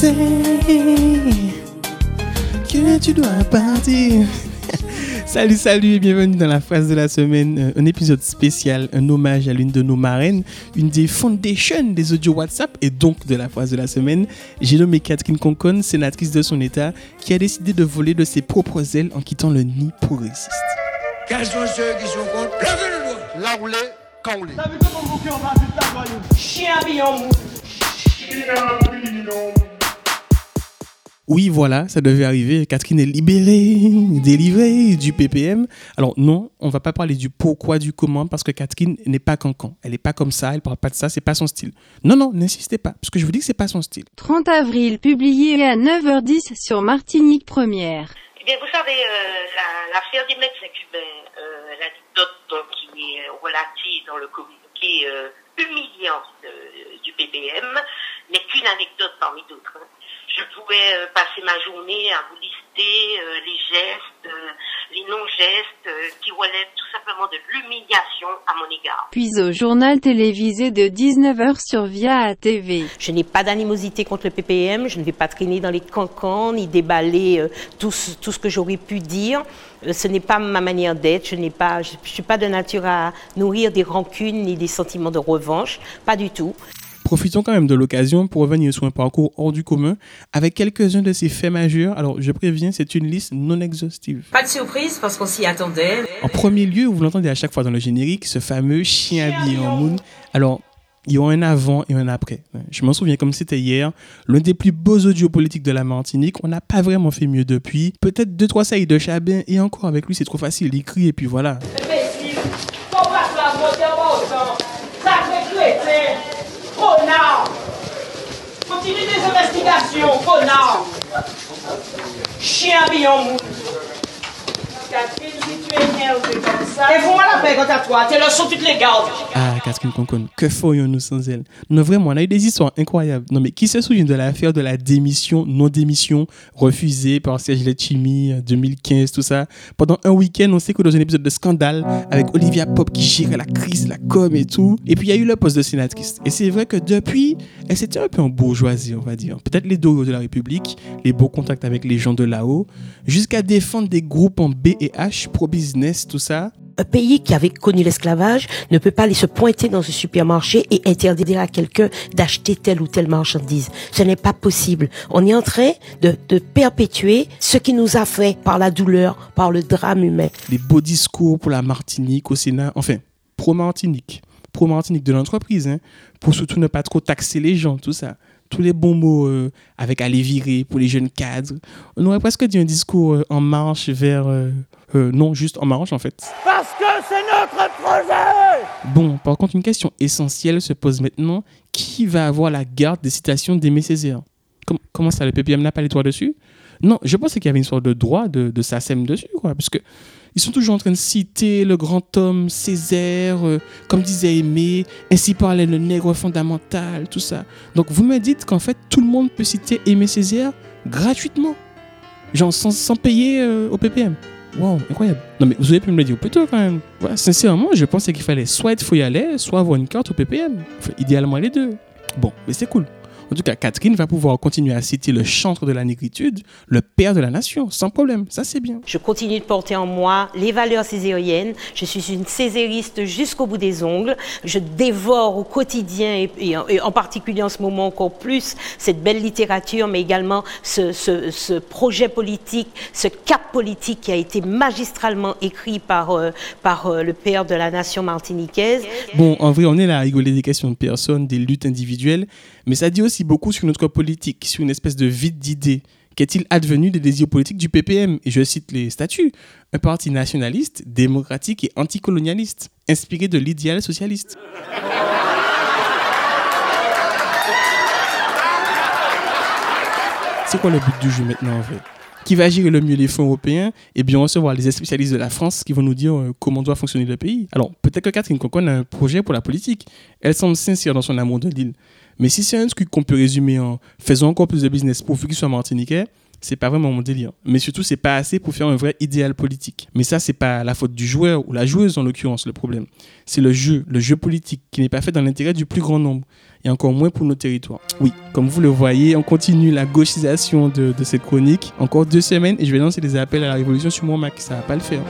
sais que tu dois partir. Salut, salut et bienvenue dans la phrase de la semaine, euh, un épisode spécial, un hommage à l'une de nos marraines, une des foundations des audios WhatsApp et donc de la phrase de la semaine. J'ai nommé Catherine Concon, sénatrice de son État, qui a décidé de voler de ses propres ailes en quittant le nid progressiste. Quels sont ceux qui sont contre? Levez le doigt Là où l'est, quand on. Chien habillé mou. Oui, voilà, ça devait arriver. Catherine est libérée, délivrée du PPM. Alors non, on va pas parler du pourquoi, du comment, parce que Catherine n'est pas cancan. Elle n'est pas comme ça, elle parle pas de ça, c'est pas son style. Non, non, n'insistez pas, parce que je vous dis que c'est pas son style. 30 avril, publié à 9h10 sur Martinique Première. Eh bien, vous savez, euh, la- l'affaire des médecins cubains, euh, l'anecdote donc, qui est relative dans le communiqué euh, humiliant euh, du PPM n'est qu'une anecdote parmi d'autres. hein. Je pourrais euh, passer ma journée à vous lister euh, les gestes, euh, les non-gestes euh, qui relèvent tout simplement de l'humiliation à mon égard. Puis au journal télévisé de 19h sur Via TV. Je n'ai pas d'animosité contre le PPM, je ne vais pas traîner dans les cancans ni déballer euh, tout, ce, tout ce que j'aurais pu dire. Euh, ce n'est pas ma manière d'être, je n'ai pas, je, je suis pas de nature à nourrir des rancunes ni des sentiments de revanche, pas du tout. Profitons quand même de l'occasion pour revenir sur un parcours hors du commun avec quelques-uns de ses faits majeurs. Alors, je préviens, c'est une liste non exhaustive. Pas de surprise parce qu'on s'y attendait. En premier lieu, vous l'entendez à chaque fois dans le générique, ce fameux chien habillé en moon. Alors, il y a un avant et un après. Je m'en souviens comme c'était hier. L'un des plus beaux audios politiques de la Martinique. On n'a pas vraiment fait mieux depuis. Peut-être deux, trois saillies de Chabin. Et encore avec lui, c'est trop facile. Il crie et puis voilà. Connard. Continue des investigations, connard. Chien habillé mou. Catherine, si tu es énervé comme ça. Et fous-moi la paix quant à toi. Tes leçons, tu te les gardes. Catherine Concon, que ferions-nous sans elle? Non, vraiment, on a eu des histoires incroyables. Non, mais qui se souvient de l'affaire de la démission, non-démission, refusée par Serge Letchimi, euh, 2015, tout ça? Pendant un week-end, on sait que dans un épisode de Scandale, avec Olivia Pop qui gérait la crise, la com et tout. Et puis, il y a eu le poste de sénatrice. Et c'est vrai que depuis, elle s'était un peu en bourgeoisie, on va dire. Peut-être les doyaux de la République, les beaux contacts avec les gens de là-haut, jusqu'à défendre des groupes en B et H, pro-business, tout ça. Un pays qui avait connu l'esclavage ne peut pas aller se pointer dans un supermarché et interdire à quelqu'un d'acheter telle ou telle marchandise. Ce n'est pas possible. On est en train de, de perpétuer ce qui nous a fait par la douleur, par le drame humain. des beaux discours pour la Martinique au Sénat, enfin, pro-Martinique, pro-Martinique de l'entreprise, hein, pour surtout ne pas trop taxer les gens, tout ça. Tous les bons mots euh, avec aller virer pour les jeunes cadres. On aurait presque dit un discours euh, en marche vers... euh, euh, non, juste en marche en fait. Parce que c'est notre projet. Bon, par contre, une question essentielle se pose maintenant. Qui va avoir la garde des citations d'Aimé Césaire? Com- Comment ça, le PPM n'a pas les droits dessus? Non, je pense qu'il y avait une sorte de droit de, de dessus, quoi, parce que ils sont toujours en train de citer le grand homme Césaire, euh, comme disait Aimé, ainsi parlait le nègre fondamental, tout ça. Donc vous me dites qu'en fait, tout le monde peut citer Aimé Césaire gratuitement, genre sans, sans payer euh, au PPM. Wow, incroyable. Non, mais vous auriez pu me le dire plus tôt quand même. Sincèrement, je pensais qu'il fallait soit être aller, soit avoir une carte au PPM. Enfin, idéalement les deux. Bon, mais c'est cool. En tout cas, Catherine va pouvoir continuer à citer le chantre de la négritude, le père de la nation, sans problème. Ça, c'est bien. Je continue de porter en moi les valeurs césariennes. Je suis une césariste jusqu'au bout des ongles. Je dévore au quotidien et, et en- et en particulier en ce moment encore plus cette belle littérature, mais également ce, ce- ce projet politique, ce cap politique qui a été magistralement écrit par, euh, par euh, le père de la nation martiniquaise. Bon, en vrai, on est là à rigoler des questions de personnes, des luttes individuelles, mais ça dit aussi beaucoup sur notre politique, sur une espèce de vide d'idées. Qu'est-il advenu des désirs politiques du PPM Et je cite les statuts. Un parti nationaliste, démocratique et anticolonialiste, inspiré de l'idéal socialiste. C'est quoi le but du jeu maintenant en fait Qui va gérer le mieux les fonds européens et bien recevoir les spécialistes de la France qui vont nous dire euh, comment doit fonctionner le pays? Alors peut-être que Catherine Concon a un projet pour la politique. Elle semble sincère dans son amour de l'île. Mais si c'est un truc qu'on peut résumer en faisant encore plus de business pour qu'il soit martiniquais, c'est pas vraiment mon délire. Mais surtout, c'est pas assez pour faire un vrai idéal politique. Mais ça, c'est pas la faute du joueur ou la joueuse en l'occurrence le problème. C'est le jeu, le jeu politique qui n'est pas fait dans l'intérêt du plus grand nombre et encore moins pour nos territoires. Oui, comme vous le voyez, on continue la gauchisation de, de cette chronique. Encore deux semaines et je vais lancer des appels à la révolution sur mon Mac. Ça va pas le faire.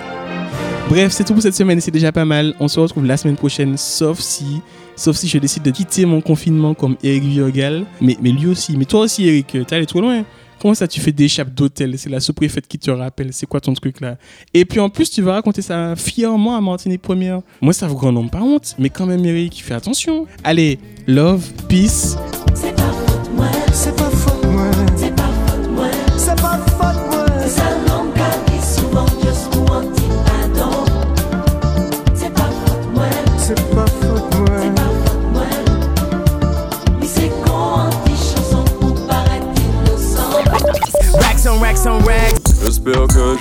Bref, c'est tout pour cette semaine c'est déjà pas mal. On se retrouve la semaine prochaine, sauf si, sauf si je décide de quitter mon confinement comme Eric Viogal. Mais, mais lui aussi. Mais toi aussi, Eric, t'es allé trop loin. Comment ça, tu fais des d'hôtel? C'est la sous-préfète qui te rappelle. C'est quoi ton truc là? Et puis en plus, tu vas raconter ça fièrement à Martinique Première. Moi, ça vous grand nombre pas honte. Mais quand même, Eric, fais attention. Allez, love, peace.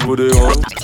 put it on.